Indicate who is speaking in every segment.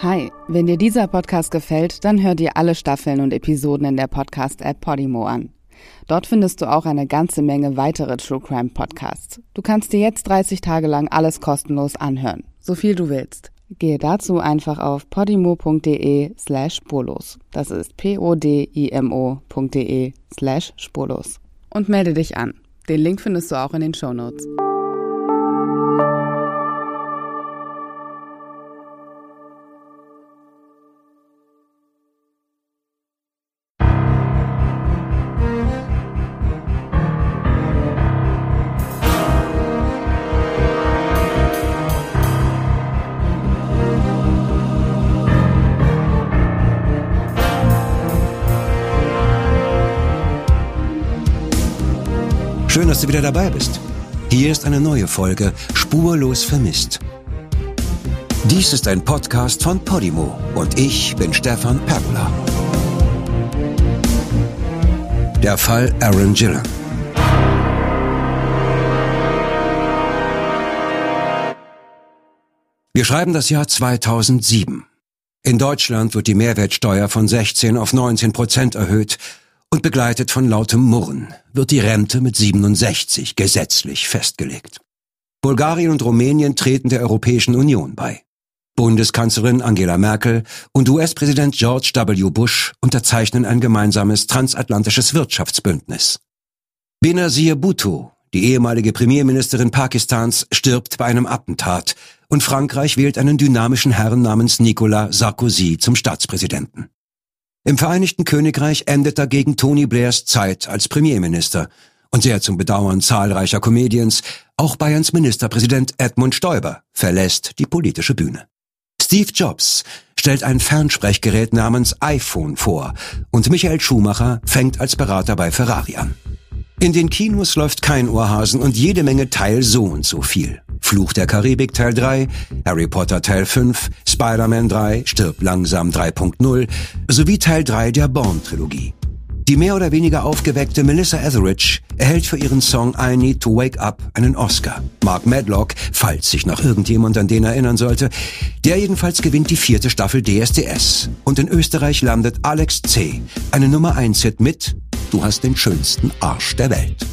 Speaker 1: Hi, wenn dir dieser Podcast gefällt, dann hör dir alle Staffeln und Episoden in der Podcast-App Podimo an. Dort findest du auch eine ganze Menge weitere True Crime Podcasts. Du kannst dir jetzt 30 Tage lang alles kostenlos anhören, so viel du willst. Gehe dazu einfach auf podimo.de slash spurlos. Das ist p-o-d-i-m-o.de slash spurlos. Und melde dich an. Den Link findest du auch in den Show Notes.
Speaker 2: Schön, dass du wieder dabei bist. Hier ist eine neue Folge Spurlos vermisst. Dies ist ein Podcast von Podimo und ich bin Stefan Pergula. Der Fall Aaron Gillen. Wir schreiben das Jahr 2007. In Deutschland wird die Mehrwertsteuer von 16 auf 19 Prozent erhöht und begleitet von lautem Murren wird die Rente mit 67 gesetzlich festgelegt. Bulgarien und Rumänien treten der Europäischen Union bei. Bundeskanzlerin Angela Merkel und US-Präsident George W. Bush unterzeichnen ein gemeinsames transatlantisches Wirtschaftsbündnis. Benazir Bhutto, die ehemalige Premierministerin Pakistans, stirbt bei einem Attentat und Frankreich wählt einen dynamischen Herrn namens Nicolas Sarkozy zum Staatspräsidenten. Im Vereinigten Königreich endet dagegen Tony Blairs Zeit als Premierminister und sehr zum Bedauern zahlreicher Comedians, auch Bayerns Ministerpräsident Edmund Stoiber verlässt die politische Bühne. Steve Jobs stellt ein Fernsprechgerät namens iPhone vor und Michael Schumacher fängt als Berater bei Ferrari an. In den Kinos läuft kein Ohrhasen und jede Menge Teil so und so viel. Fluch der Karibik Teil 3, Harry Potter Teil 5, Spider-Man 3, Stirb langsam 3.0 sowie Teil 3 der Bourne-Trilogie. Die mehr oder weniger aufgeweckte Melissa Etheridge erhält für ihren Song I Need to Wake Up einen Oscar. Mark Madlock, falls sich noch irgendjemand an den erinnern sollte, der jedenfalls gewinnt die vierte Staffel DSDS. Und in Österreich landet Alex C., eine Nummer 1 Hit mit Du hast den schönsten Arsch der Welt.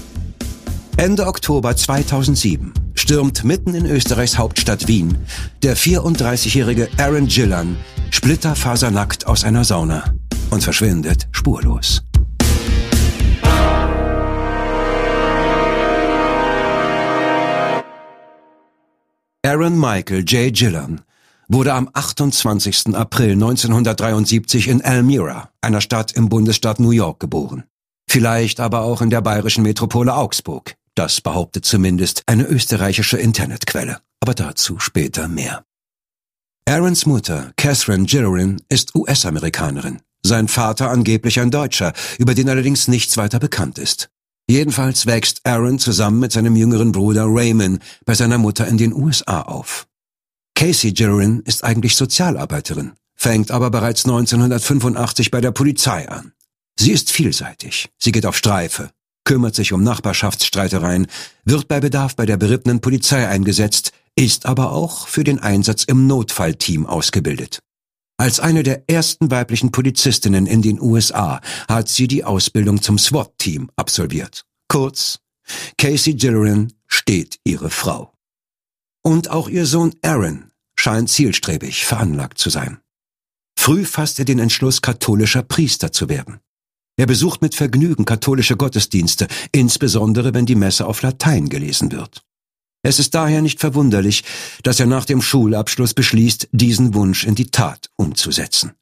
Speaker 2: Ende Oktober 2007 stürmt mitten in Österreichs Hauptstadt Wien der 34-jährige Aaron Gillan splitterfasernackt aus einer Sauna und verschwindet spurlos. Aaron Michael J. Gillan wurde am 28. April 1973 in Elmira, einer Stadt im Bundesstaat New York, geboren. Vielleicht aber auch in der bayerischen Metropole Augsburg. Das behauptet zumindest eine österreichische Internetquelle. Aber dazu später mehr. Aarons Mutter, Catherine Gillerin, ist US-Amerikanerin. Sein Vater angeblich ein Deutscher, über den allerdings nichts weiter bekannt ist. Jedenfalls wächst Aaron zusammen mit seinem jüngeren Bruder Raymond bei seiner Mutter in den USA auf. Casey Gillerin ist eigentlich Sozialarbeiterin, fängt aber bereits 1985 bei der Polizei an. Sie ist vielseitig. Sie geht auf Streife, kümmert sich um Nachbarschaftsstreitereien, wird bei Bedarf bei der berittenen Polizei eingesetzt, ist aber auch für den Einsatz im Notfallteam ausgebildet. Als eine der ersten weiblichen Polizistinnen in den USA hat sie die Ausbildung zum SWAT-Team absolviert. Kurz, Casey Gillerin steht ihre Frau. Und auch ihr Sohn Aaron scheint zielstrebig veranlagt zu sein. Früh fasst er den Entschluss, katholischer Priester zu werden. Er besucht mit Vergnügen katholische Gottesdienste, insbesondere wenn die Messe auf Latein gelesen wird. Es ist daher nicht verwunderlich, dass er nach dem Schulabschluss beschließt, diesen Wunsch in die Tat umzusetzen.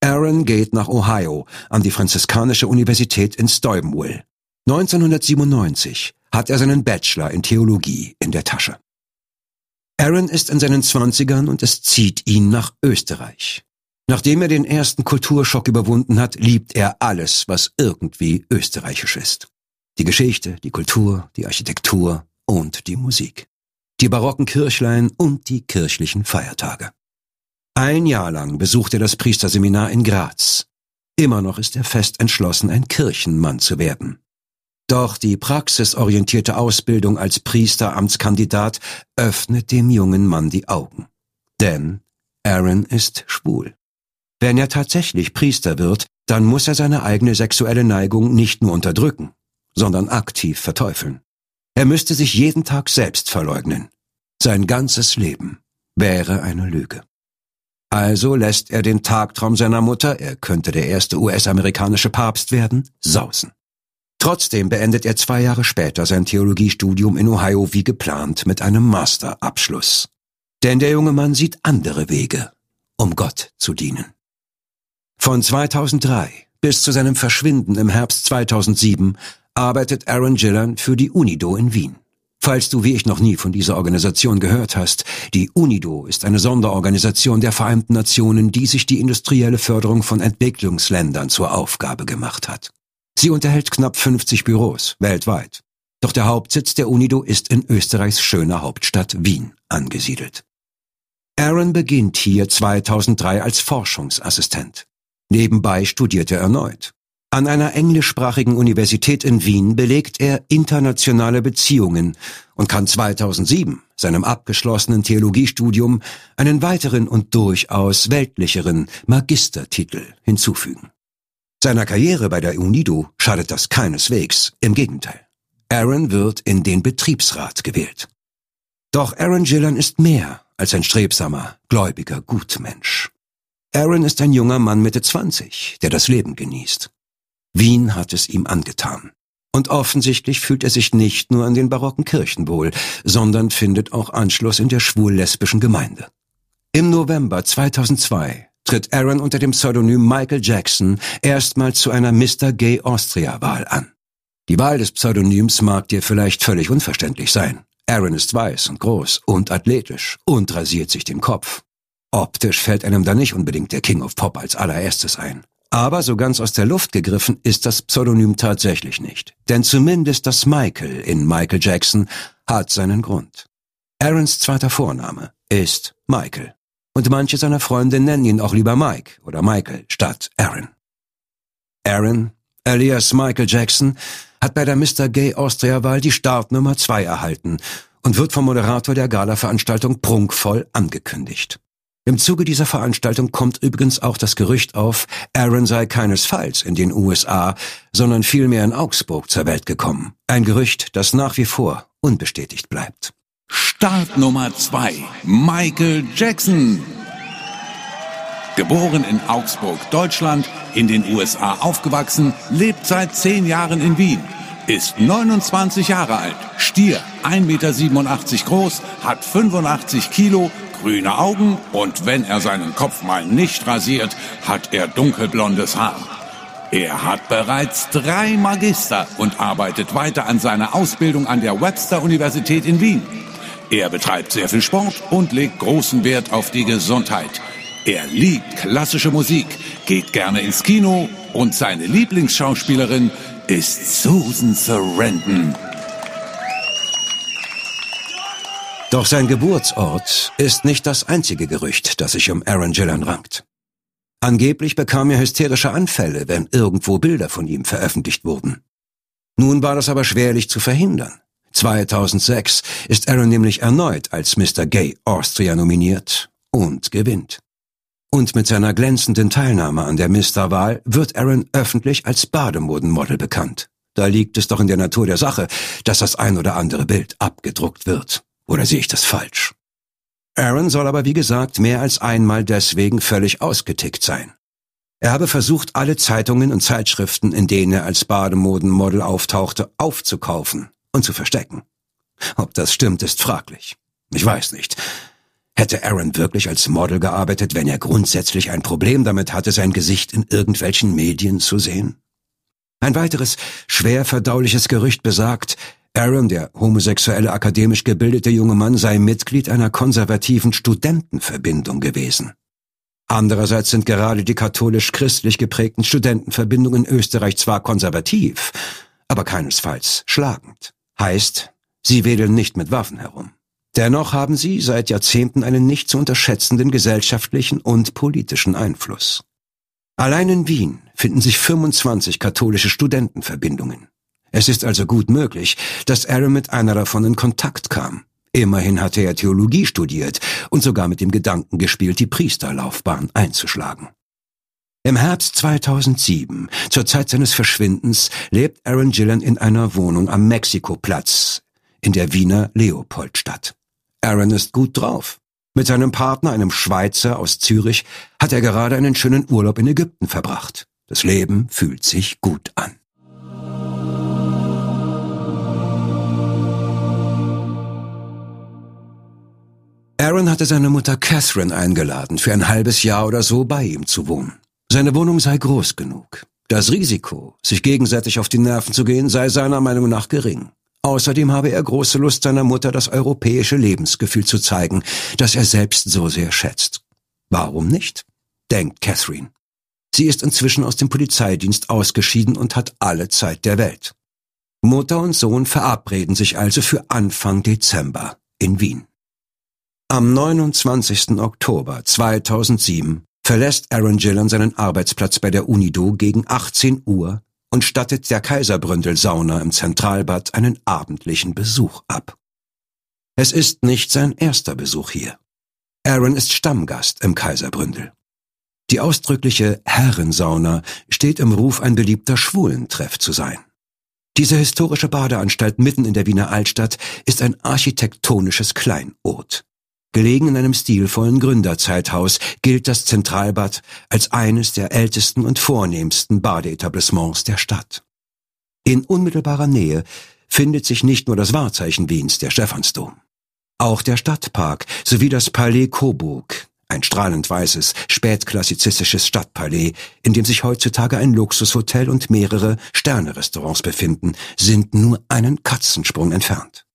Speaker 2: Aaron geht nach Ohio an die Franziskanische Universität in Steubenville. 1997 hat er seinen Bachelor in Theologie in der Tasche. Aaron ist in seinen Zwanzigern und es zieht ihn nach Österreich. Nachdem er den ersten Kulturschock überwunden hat, liebt er alles, was irgendwie österreichisch ist. Die Geschichte, die Kultur, die Architektur und die Musik. Die barocken Kirchlein und die kirchlichen Feiertage. Ein Jahr lang besucht er das Priesterseminar in Graz. Immer noch ist er fest entschlossen, ein Kirchenmann zu werden. Doch die praxisorientierte Ausbildung als Priesteramtskandidat öffnet dem jungen Mann die Augen. Denn Aaron ist schwul. Wenn er tatsächlich Priester wird, dann muss er seine eigene sexuelle Neigung nicht nur unterdrücken, sondern aktiv verteufeln. Er müsste sich jeden Tag selbst verleugnen. Sein ganzes Leben wäre eine Lüge. Also lässt er den Tagtraum seiner Mutter, er könnte der erste US-amerikanische Papst werden, sausen. Trotzdem beendet er zwei Jahre später sein Theologiestudium in Ohio wie geplant mit einem Masterabschluss. Denn der junge Mann sieht andere Wege, um Gott zu dienen. Von 2003 bis zu seinem Verschwinden im Herbst 2007 arbeitet Aaron Gillan für die UNIDO in Wien. Falls du wie ich noch nie von dieser Organisation gehört hast, die UNIDO ist eine Sonderorganisation der Vereinten Nationen, die sich die industrielle Förderung von Entwicklungsländern zur Aufgabe gemacht hat. Sie unterhält knapp 50 Büros weltweit. Doch der Hauptsitz der UNIDO ist in Österreichs schöner Hauptstadt Wien angesiedelt. Aaron beginnt hier 2003 als Forschungsassistent. Nebenbei studiert er erneut. An einer englischsprachigen Universität in Wien belegt er internationale Beziehungen und kann 2007 seinem abgeschlossenen Theologiestudium einen weiteren und durchaus weltlicheren Magistertitel hinzufügen. Seiner Karriere bei der UNIDO schadet das keineswegs, im Gegenteil. Aaron wird in den Betriebsrat gewählt. Doch Aaron Gillan ist mehr als ein strebsamer, gläubiger Gutmensch. Aaron ist ein junger Mann Mitte 20, der das Leben genießt. Wien hat es ihm angetan. Und offensichtlich fühlt er sich nicht nur an den barocken Kirchen wohl, sondern findet auch Anschluss in der schwul-lesbischen Gemeinde. Im November 2002 tritt Aaron unter dem Pseudonym Michael Jackson erstmals zu einer Mr. Gay Austria Wahl an. Die Wahl des Pseudonyms mag dir vielleicht völlig unverständlich sein. Aaron ist weiß und groß und athletisch und rasiert sich den Kopf. Optisch fällt einem da nicht unbedingt der King of Pop als allererstes ein. Aber so ganz aus der Luft gegriffen ist das Pseudonym tatsächlich nicht. Denn zumindest das Michael in Michael Jackson hat seinen Grund. Aarons zweiter Vorname ist Michael. Und manche seiner Freunde nennen ihn auch lieber Mike oder Michael statt Aaron. Aaron, alias Michael Jackson, hat bei der Mr. Gay Austria Wahl die Startnummer 2 erhalten und wird vom Moderator der Gala-Veranstaltung prunkvoll angekündigt. Im Zuge dieser Veranstaltung kommt übrigens auch das Gerücht auf, Aaron sei keinesfalls in den USA, sondern vielmehr in Augsburg zur Welt gekommen. Ein Gerücht, das nach wie vor unbestätigt bleibt.
Speaker 3: Start Nummer zwei: Michael Jackson. Geboren in Augsburg, Deutschland, in den USA aufgewachsen, lebt seit zehn Jahren in Wien, ist 29 Jahre alt, Stier, 1,87 Meter groß, hat 85 Kilo, grüne Augen und wenn er seinen Kopf mal nicht rasiert, hat er dunkelblondes Haar. Er hat bereits drei Magister und arbeitet weiter an seiner Ausbildung an der Webster Universität in Wien. Er betreibt sehr viel Sport und legt großen Wert auf die Gesundheit. Er liebt klassische Musik, geht gerne ins Kino und seine Lieblingsschauspielerin ist Susan Sarandon.
Speaker 2: Doch sein Geburtsort ist nicht das einzige Gerücht, das sich um Aaron Gillan rankt. Angeblich bekam er hysterische Anfälle, wenn irgendwo Bilder von ihm veröffentlicht wurden. Nun war das aber schwerlich zu verhindern. 2006 ist Aaron nämlich erneut als Mr. Gay Austria nominiert und gewinnt. Und mit seiner glänzenden Teilnahme an der Mister-Wahl wird Aaron öffentlich als Bademodenmodel bekannt. Da liegt es doch in der Natur der Sache, dass das ein oder andere Bild abgedruckt wird. Oder sehe ich das falsch? Aaron soll aber wie gesagt mehr als einmal deswegen völlig ausgetickt sein. Er habe versucht, alle Zeitungen und Zeitschriften, in denen er als Bademodenmodel auftauchte, aufzukaufen und zu verstecken. Ob das stimmt, ist fraglich. Ich weiß nicht. Hätte Aaron wirklich als Model gearbeitet, wenn er grundsätzlich ein Problem damit hatte, sein Gesicht in irgendwelchen Medien zu sehen? Ein weiteres, schwer verdauliches Gerücht besagt, Aaron, der homosexuelle akademisch gebildete junge Mann, sei Mitglied einer konservativen Studentenverbindung gewesen. Andererseits sind gerade die katholisch-christlich geprägten Studentenverbindungen in Österreich zwar konservativ, aber keinesfalls schlagend. Heißt, sie wedeln nicht mit Waffen herum. Dennoch haben sie seit Jahrzehnten einen nicht zu unterschätzenden gesellschaftlichen und politischen Einfluss. Allein in Wien finden sich 25 katholische Studentenverbindungen. Es ist also gut möglich, dass Aaron mit einer davon in Kontakt kam. Immerhin hatte er Theologie studiert und sogar mit dem Gedanken gespielt, die Priesterlaufbahn einzuschlagen. Im Herbst 2007, zur Zeit seines Verschwindens, lebt Aaron Gillen in einer Wohnung am Mexikoplatz in der Wiener Leopoldstadt. Aaron ist gut drauf. Mit seinem Partner, einem Schweizer aus Zürich, hat er gerade einen schönen Urlaub in Ägypten verbracht. Das Leben fühlt sich gut an. Aaron hatte seine Mutter Catherine eingeladen, für ein halbes Jahr oder so bei ihm zu wohnen. Seine Wohnung sei groß genug. Das Risiko, sich gegenseitig auf die Nerven zu gehen, sei seiner Meinung nach gering. Außerdem habe er große Lust, seiner Mutter das europäische Lebensgefühl zu zeigen, das er selbst so sehr schätzt. Warum nicht? denkt Catherine. Sie ist inzwischen aus dem Polizeidienst ausgeschieden und hat alle Zeit der Welt. Mutter und Sohn verabreden sich also für Anfang Dezember in Wien. Am 29. Oktober 2007 verlässt Aaron Gillan seinen Arbeitsplatz bei der Unido gegen 18 Uhr und stattet der Kaiserbründel-Sauna im Zentralbad einen abendlichen Besuch ab. Es ist nicht sein erster Besuch hier. Aaron ist Stammgast im Kaiserbründel. Die ausdrückliche Herrensauna steht im Ruf, ein beliebter Schwulentreff zu sein. Diese historische Badeanstalt mitten in der Wiener Altstadt ist ein architektonisches Kleinod. Gelegen in einem stilvollen Gründerzeithaus gilt das Zentralbad als eines der ältesten und vornehmsten Badeetablissements der Stadt. In unmittelbarer Nähe findet sich nicht nur das Wahrzeichen Wiens, der Stephansdom. Auch der Stadtpark sowie das Palais Coburg, ein strahlend weißes, spätklassizistisches Stadtpalais, in dem sich heutzutage ein Luxushotel und mehrere Sternerestaurants befinden, sind nur einen Katzensprung entfernt.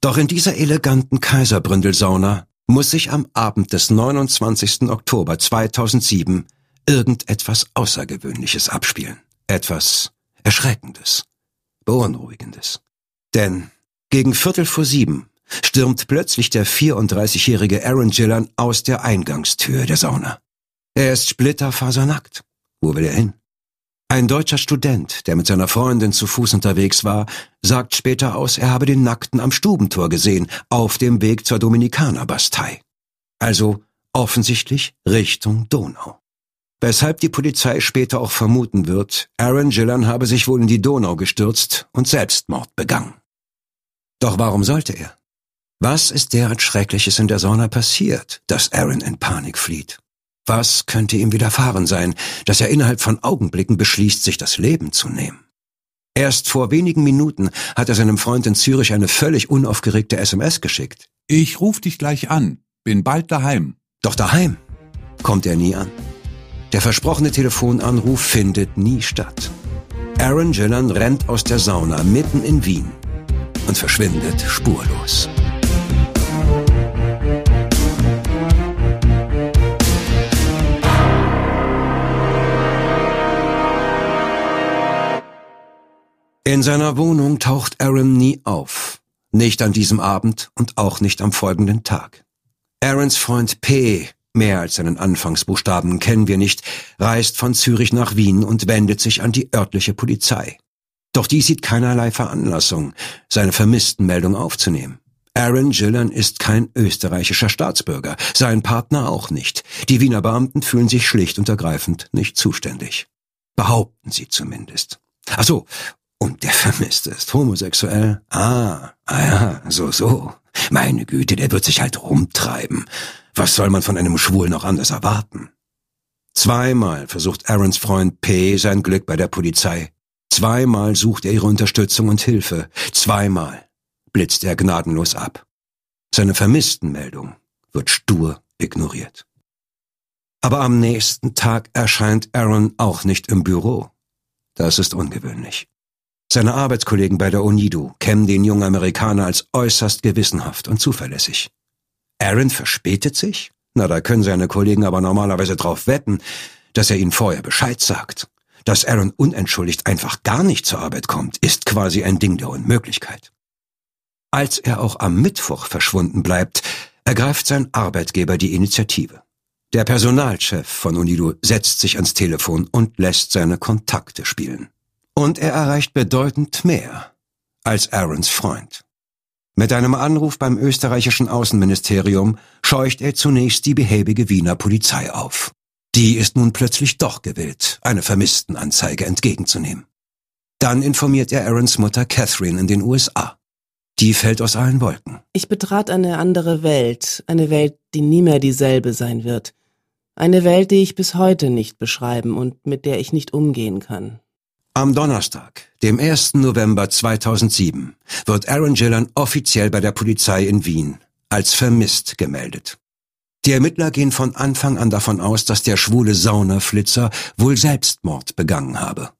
Speaker 2: Doch in dieser eleganten Kaiserbründelsauna muss sich am Abend des 29. Oktober 2007 irgendetwas Außergewöhnliches abspielen. Etwas Erschreckendes, Beunruhigendes. Denn gegen Viertel vor sieben stürmt plötzlich der 34-jährige Aaron Gillan aus der Eingangstür der Sauna. Er ist splitterfasernackt. Wo will er hin? Ein deutscher Student, der mit seiner Freundin zu Fuß unterwegs war, sagt später aus, er habe den Nackten am Stubentor gesehen, auf dem Weg zur Dominikanerbastei. Also offensichtlich Richtung Donau. Weshalb die Polizei später auch vermuten wird, Aaron Gillan habe sich wohl in die Donau gestürzt und Selbstmord begangen. Doch warum sollte er? Was ist derart Schreckliches in der Sauna passiert, dass Aaron in Panik flieht? Was könnte ihm widerfahren sein, dass er innerhalb von Augenblicken beschließt, sich das Leben zu nehmen? Erst vor wenigen Minuten hat er seinem Freund in Zürich eine völlig unaufgeregte SMS geschickt.
Speaker 3: Ich ruf dich gleich an. Bin bald daheim.
Speaker 2: Doch daheim kommt er nie an. Der versprochene Telefonanruf findet nie statt. Aaron Gillan rennt aus der Sauna mitten in Wien und verschwindet spurlos. In seiner Wohnung taucht Aaron nie auf. Nicht an diesem Abend und auch nicht am folgenden Tag. Aarons Freund P., mehr als seinen Anfangsbuchstaben kennen wir nicht, reist von Zürich nach Wien und wendet sich an die örtliche Polizei. Doch die sieht keinerlei Veranlassung, seine Vermisstenmeldung aufzunehmen. Aaron Gillan ist kein österreichischer Staatsbürger, sein Partner auch nicht. Die Wiener Beamten fühlen sich schlicht und ergreifend nicht zuständig. Behaupten sie zumindest. Ach so, und der Vermisste ist homosexuell? Ah, ah ja, so, so. Meine Güte, der wird sich halt rumtreiben. Was soll man von einem Schwul noch anders erwarten? Zweimal versucht Aarons Freund P. sein Glück bei der Polizei. Zweimal sucht er ihre Unterstützung und Hilfe. Zweimal blitzt er gnadenlos ab. Seine Vermisstenmeldung wird stur ignoriert. Aber am nächsten Tag erscheint Aaron auch nicht im Büro. Das ist ungewöhnlich. Seine Arbeitskollegen bei der UNIDO kennen den jungen Amerikaner als äußerst gewissenhaft und zuverlässig. Aaron verspätet sich? Na, da können seine Kollegen aber normalerweise drauf wetten, dass er ihnen vorher Bescheid sagt. Dass Aaron unentschuldigt einfach gar nicht zur Arbeit kommt, ist quasi ein Ding der Unmöglichkeit. Als er auch am Mittwoch verschwunden bleibt, ergreift sein Arbeitgeber die Initiative. Der Personalchef von Unido setzt sich ans Telefon und lässt seine Kontakte spielen. Und er erreicht bedeutend mehr als Aarons Freund. Mit einem Anruf beim österreichischen Außenministerium scheucht er zunächst die behäbige Wiener Polizei auf. Die ist nun plötzlich doch gewillt, eine Vermisstenanzeige entgegenzunehmen. Dann informiert er Aarons Mutter Catherine in den USA. Die fällt aus allen Wolken.
Speaker 4: Ich betrat eine andere Welt, eine Welt, die nie mehr dieselbe sein wird. Eine Welt, die ich bis heute nicht beschreiben und mit der ich nicht umgehen kann.
Speaker 2: Am Donnerstag, dem 1. November 2007, wird Aaron Gillan offiziell bei der Polizei in Wien als vermisst gemeldet. Die Ermittler gehen von Anfang an davon aus, dass der schwule Saunaflitzer wohl Selbstmord begangen habe.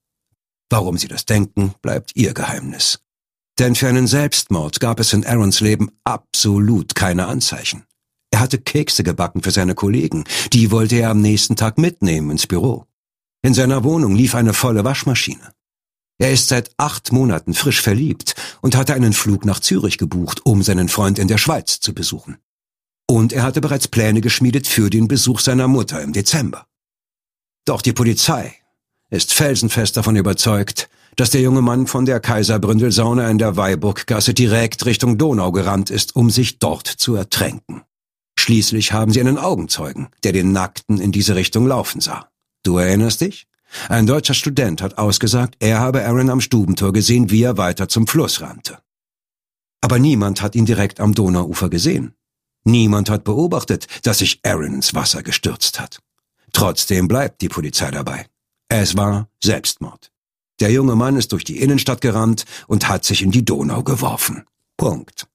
Speaker 2: Warum sie das denken, bleibt ihr Geheimnis. Denn für einen Selbstmord gab es in Aarons Leben absolut keine Anzeichen. Er hatte Kekse gebacken für seine Kollegen, die wollte er am nächsten Tag mitnehmen ins Büro. In seiner Wohnung lief eine volle Waschmaschine. Er ist seit acht Monaten frisch verliebt und hatte einen Flug nach Zürich gebucht, um seinen Freund in der Schweiz zu besuchen. Und er hatte bereits Pläne geschmiedet für den Besuch seiner Mutter im Dezember. Doch die Polizei ist felsenfest davon überzeugt, dass der junge Mann von der Kaiserbründelsauna in der Weiburggasse direkt Richtung Donau gerannt ist, um sich dort zu ertränken. Schließlich haben sie einen Augenzeugen, der den Nackten in diese Richtung laufen sah. Du erinnerst dich? Ein deutscher Student hat ausgesagt, er habe Aaron am Stubentor gesehen, wie er weiter zum Fluss rannte. Aber niemand hat ihn direkt am Donauufer gesehen. Niemand hat beobachtet, dass sich Aaron ins Wasser gestürzt hat. Trotzdem bleibt die Polizei dabei. Es war Selbstmord. Der junge Mann ist durch die Innenstadt gerannt und hat sich in die Donau geworfen. Punkt.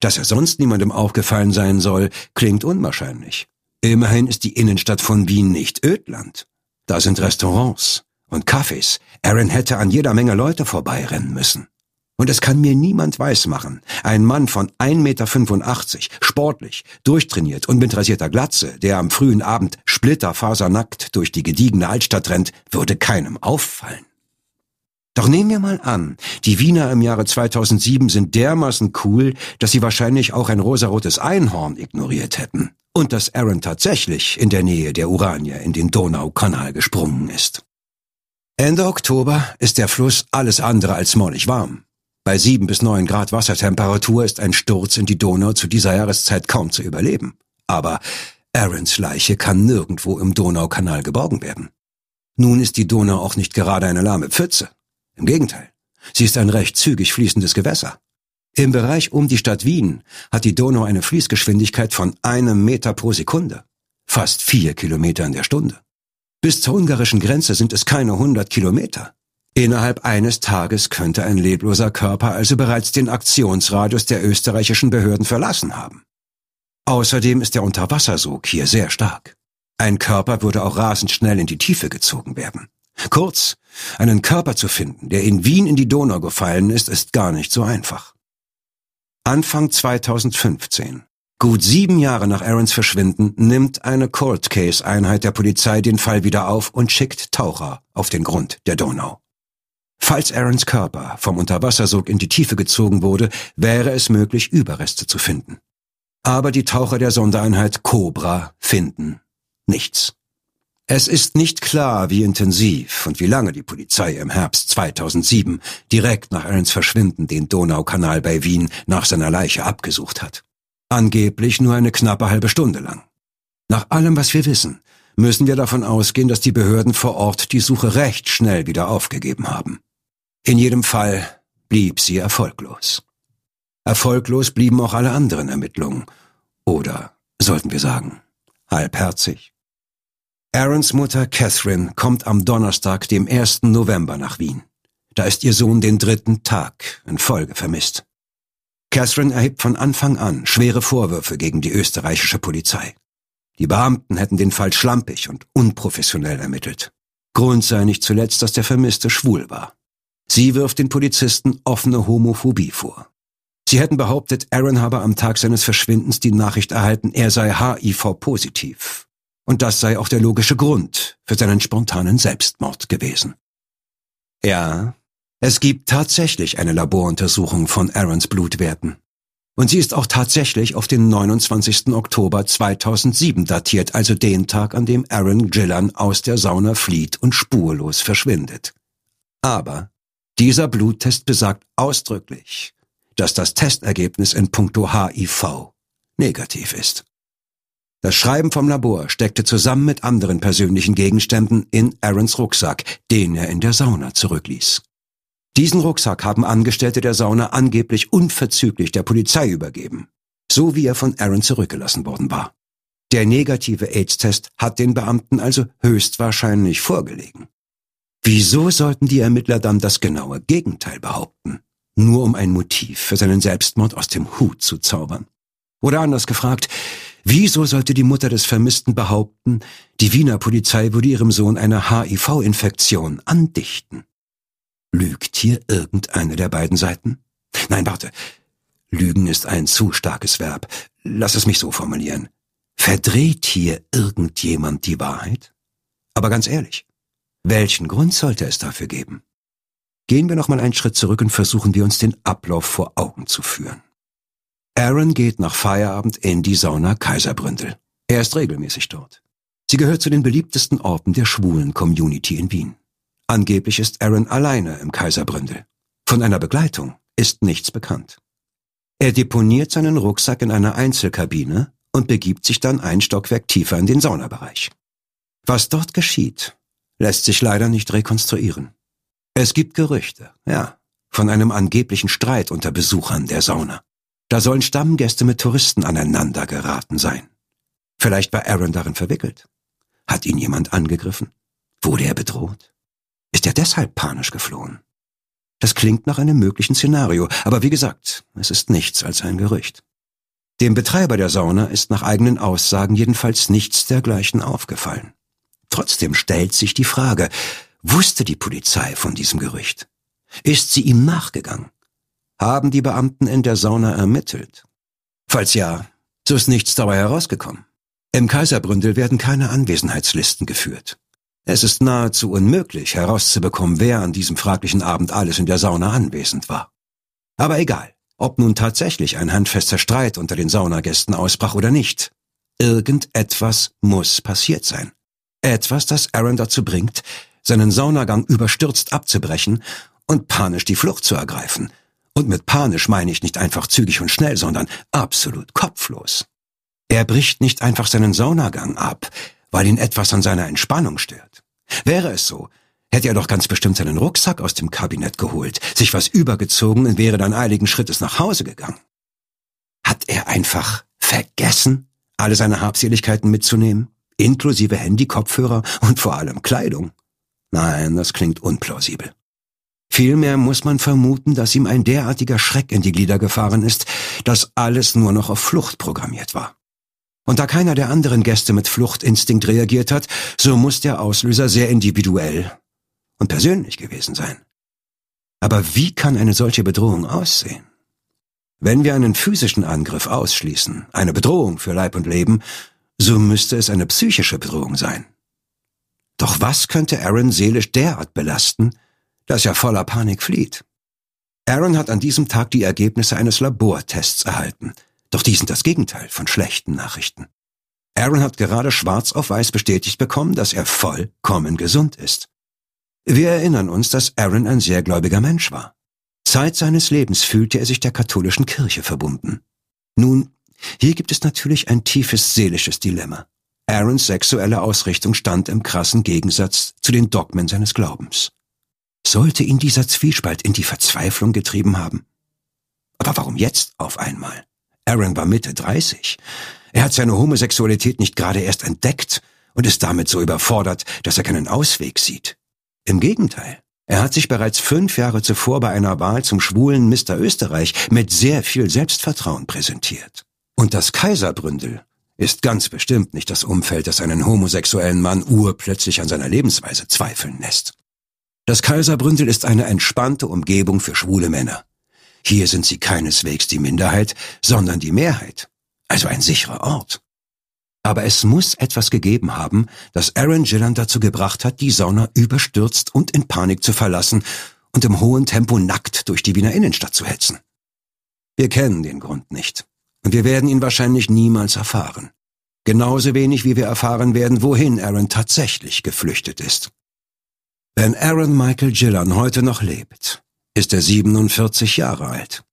Speaker 2: Dass er sonst niemandem aufgefallen sein soll, klingt unwahrscheinlich. Immerhin ist die Innenstadt von Wien nicht Ödland. Da sind Restaurants und Cafés. Aaron hätte an jeder Menge Leute vorbeirennen müssen. Und es kann mir niemand weismachen. Ein Mann von 1,85 Meter, sportlich, durchtrainiert und mit rasierter Glatze, der am frühen Abend splitterfasernackt durch die gediegene Altstadt rennt, würde keinem auffallen. Doch nehmen wir mal an, die Wiener im Jahre 2007 sind dermaßen cool, dass sie wahrscheinlich auch ein rosarotes Einhorn ignoriert hätten. Und dass Aaron tatsächlich in der Nähe der Urania in den Donaukanal gesprungen ist. Ende Oktober ist der Fluss alles andere als mollig warm. Bei sieben bis neun Grad Wassertemperatur ist ein Sturz in die Donau zu dieser Jahreszeit kaum zu überleben. Aber Aarons Leiche kann nirgendwo im Donaukanal geborgen werden. Nun ist die Donau auch nicht gerade eine lahme Pfütze. Im Gegenteil, sie ist ein recht zügig fließendes Gewässer. Im Bereich um die Stadt Wien hat die Donau eine Fließgeschwindigkeit von einem Meter pro Sekunde. Fast vier Kilometer in der Stunde. Bis zur ungarischen Grenze sind es keine hundert Kilometer. Innerhalb eines Tages könnte ein lebloser Körper also bereits den Aktionsradius der österreichischen Behörden verlassen haben. Außerdem ist der Unterwassersog hier sehr stark. Ein Körper würde auch rasend schnell in die Tiefe gezogen werden. Kurz, einen Körper zu finden, der in Wien in die Donau gefallen ist, ist gar nicht so einfach. Anfang 2015, gut sieben Jahre nach Aarons Verschwinden, nimmt eine Cold Case Einheit der Polizei den Fall wieder auf und schickt Taucher auf den Grund der Donau. Falls Aarons Körper vom Unterwassersog in die Tiefe gezogen wurde, wäre es möglich, Überreste zu finden. Aber die Taucher der Sondereinheit Cobra finden nichts. Es ist nicht klar, wie intensiv und wie lange die Polizei im Herbst 2007 direkt nach Aarons Verschwinden den Donaukanal bei Wien nach seiner Leiche abgesucht hat. Angeblich nur eine knappe halbe Stunde lang. Nach allem, was wir wissen, müssen wir davon ausgehen, dass die Behörden vor Ort die Suche recht schnell wieder aufgegeben haben. In jedem Fall blieb sie erfolglos. Erfolglos blieben auch alle anderen Ermittlungen. Oder, sollten wir sagen, halbherzig. Aarons Mutter Catherine kommt am Donnerstag, dem 1. November nach Wien. Da ist ihr Sohn den dritten Tag in Folge vermisst. Catherine erhebt von Anfang an schwere Vorwürfe gegen die österreichische Polizei. Die Beamten hätten den Fall schlampig und unprofessionell ermittelt. Grund sei nicht zuletzt, dass der Vermisste schwul war. Sie wirft den Polizisten offene Homophobie vor. Sie hätten behauptet, Aaron habe am Tag seines Verschwindens die Nachricht erhalten, er sei HIV-positiv. Und das sei auch der logische Grund für seinen spontanen Selbstmord gewesen. Ja, es gibt tatsächlich eine Laboruntersuchung von Aarons Blutwerten. Und sie ist auch tatsächlich auf den 29. Oktober 2007 datiert, also den Tag, an dem Aaron Gillan aus der Sauna flieht und spurlos verschwindet. Aber dieser Bluttest besagt ausdrücklich, dass das Testergebnis in puncto HIV negativ ist. Das Schreiben vom Labor steckte zusammen mit anderen persönlichen Gegenständen in Aarons Rucksack, den er in der Sauna zurückließ. Diesen Rucksack haben Angestellte der Sauna angeblich unverzüglich der Polizei übergeben, so wie er von Aaron zurückgelassen worden war. Der negative AIDS-Test hat den Beamten also höchstwahrscheinlich vorgelegen. Wieso sollten die Ermittler dann das genaue Gegenteil behaupten? Nur um ein Motiv für seinen Selbstmord aus dem Hut zu zaubern? Oder anders gefragt, wieso sollte die Mutter des Vermissten behaupten, die Wiener Polizei würde ihrem Sohn eine HIV-Infektion andichten? Lügt hier irgendeine der beiden Seiten? Nein, warte. Lügen ist ein zu starkes Verb. Lass es mich so formulieren. Verdreht hier irgendjemand die Wahrheit? Aber ganz ehrlich, welchen Grund sollte es dafür geben? Gehen wir noch mal einen Schritt zurück und versuchen wir uns den Ablauf vor Augen zu führen. Aaron geht nach Feierabend in die Sauna Kaiserbründel. Er ist regelmäßig dort. Sie gehört zu den beliebtesten Orten der schwulen Community in Wien. Angeblich ist Aaron alleine im Kaiserbründel. Von einer Begleitung ist nichts bekannt. Er deponiert seinen Rucksack in einer Einzelkabine und begibt sich dann ein Stockwerk tiefer in den Saunabereich. Was dort geschieht, lässt sich leider nicht rekonstruieren. Es gibt Gerüchte, ja, von einem angeblichen Streit unter Besuchern der Sauna. Da sollen Stammgäste mit Touristen aneinander geraten sein. Vielleicht war Aaron darin verwickelt. Hat ihn jemand angegriffen? Wurde er bedroht? Ist er deshalb panisch geflohen? Das klingt nach einem möglichen Szenario, aber wie gesagt, es ist nichts als ein Gerücht. Dem Betreiber der Sauna ist nach eigenen Aussagen jedenfalls nichts dergleichen aufgefallen. Trotzdem stellt sich die Frage, wusste die Polizei von diesem Gerücht? Ist sie ihm nachgegangen? Haben die Beamten in der Sauna ermittelt? Falls ja, so ist nichts dabei herausgekommen. Im Kaiserbründel werden keine Anwesenheitslisten geführt. Es ist nahezu unmöglich herauszubekommen, wer an diesem fraglichen Abend alles in der Sauna anwesend war. Aber egal. Ob nun tatsächlich ein handfester Streit unter den Saunagästen ausbrach oder nicht. Irgendetwas muss passiert sein. Etwas, das Aaron dazu bringt, seinen Saunagang überstürzt abzubrechen und panisch die Flucht zu ergreifen. Und mit panisch meine ich nicht einfach zügig und schnell, sondern absolut kopflos. Er bricht nicht einfach seinen Saunagang ab, weil ihn etwas an seiner Entspannung stört. Wäre es so, hätte er doch ganz bestimmt seinen Rucksack aus dem Kabinett geholt, sich was übergezogen und wäre dann eiligen Schrittes nach Hause gegangen. Hat er einfach vergessen, alle seine Habseligkeiten mitzunehmen, inklusive Handy, Kopfhörer und vor allem Kleidung? Nein, das klingt unplausibel. Vielmehr muss man vermuten, dass ihm ein derartiger Schreck in die Glieder gefahren ist, dass alles nur noch auf Flucht programmiert war. Und da keiner der anderen Gäste mit Fluchtinstinkt reagiert hat, so muss der Auslöser sehr individuell und persönlich gewesen sein. Aber wie kann eine solche Bedrohung aussehen? Wenn wir einen physischen Angriff ausschließen, eine Bedrohung für Leib und Leben, so müsste es eine psychische Bedrohung sein. Doch was könnte Aaron seelisch derart belasten, dass er voller Panik flieht? Aaron hat an diesem Tag die Ergebnisse eines Labortests erhalten, doch die sind das Gegenteil von schlechten Nachrichten. Aaron hat gerade schwarz auf weiß bestätigt bekommen, dass er vollkommen gesund ist. Wir erinnern uns, dass Aaron ein sehr gläubiger Mensch war. Zeit seines Lebens fühlte er sich der katholischen Kirche verbunden. Nun, hier gibt es natürlich ein tiefes seelisches Dilemma. Aarons sexuelle Ausrichtung stand im krassen Gegensatz zu den Dogmen seines Glaubens. Sollte ihn dieser Zwiespalt in die Verzweiflung getrieben haben? Aber warum jetzt auf einmal? Aaron war Mitte 30. Er hat seine Homosexualität nicht gerade erst entdeckt und ist damit so überfordert, dass er keinen Ausweg sieht. Im Gegenteil. Er hat sich bereits fünf Jahre zuvor bei einer Wahl zum schwulen Mr. Österreich mit sehr viel Selbstvertrauen präsentiert. Und das Kaiserbründel ist ganz bestimmt nicht das Umfeld, das einen homosexuellen Mann urplötzlich an seiner Lebensweise zweifeln lässt. Das Kaiserbründel ist eine entspannte Umgebung für schwule Männer. Hier sind sie keineswegs die Minderheit, sondern die Mehrheit. Also ein sicherer Ort. Aber es muss etwas gegeben haben, das Aaron Gillan dazu gebracht hat, die Sauna überstürzt und in Panik zu verlassen und im hohen Tempo nackt durch die Wiener Innenstadt zu hetzen. Wir kennen den Grund nicht. Und wir werden ihn wahrscheinlich niemals erfahren. Genauso wenig wie wir erfahren werden, wohin Aaron tatsächlich geflüchtet ist. Wenn Aaron Michael Gillan heute noch lebt, ist er 47 Jahre alt.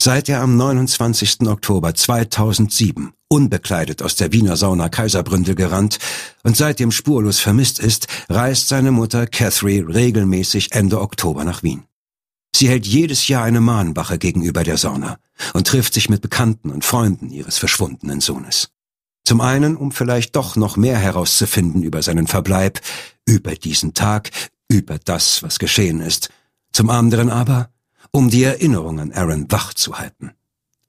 Speaker 2: Seit er am 29. Oktober 2007 unbekleidet aus der Wiener Sauna Kaiserbründel gerannt und seitdem spurlos vermisst ist, reist seine Mutter Catherine regelmäßig Ende Oktober nach Wien. Sie hält jedes Jahr eine Mahnwache gegenüber der Sauna und trifft sich mit Bekannten und Freunden ihres verschwundenen Sohnes. Zum einen, um vielleicht doch noch mehr herauszufinden über seinen Verbleib, über diesen Tag, über das, was geschehen ist. Zum anderen aber, um die Erinnerung an Aaron wach zu halten.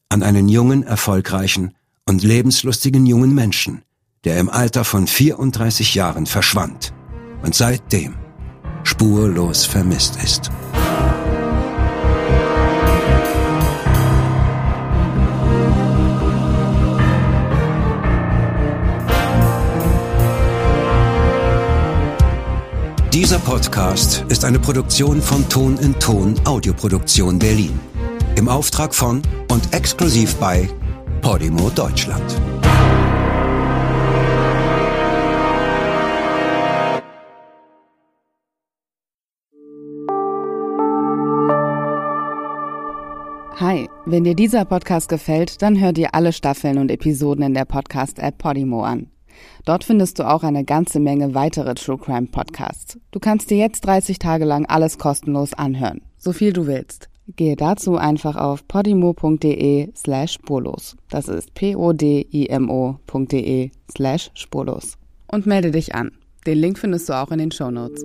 Speaker 2: An einen jungen, erfolgreichen und lebenslustigen jungen Menschen, der im Alter von 34 Jahren verschwand und seitdem spurlos vermisst ist. Dieser Podcast ist eine Produktion von Ton in Ton Audioproduktion Berlin. Im Auftrag von und exklusiv bei Podimo Deutschland.
Speaker 1: Hi, wenn dir dieser Podcast gefällt, dann hör dir alle Staffeln und Episoden in der Podcast-App Podimo an. Dort findest du auch eine ganze Menge weitere True Crime Podcasts. Du kannst dir jetzt 30 Tage lang alles kostenlos anhören, so viel du willst. Gehe dazu einfach auf podimo.de slash spurlos. Das ist p-o-d-i-m-o.de slash spurlos. Und melde dich an. Den Link findest du auch in den Show Notes.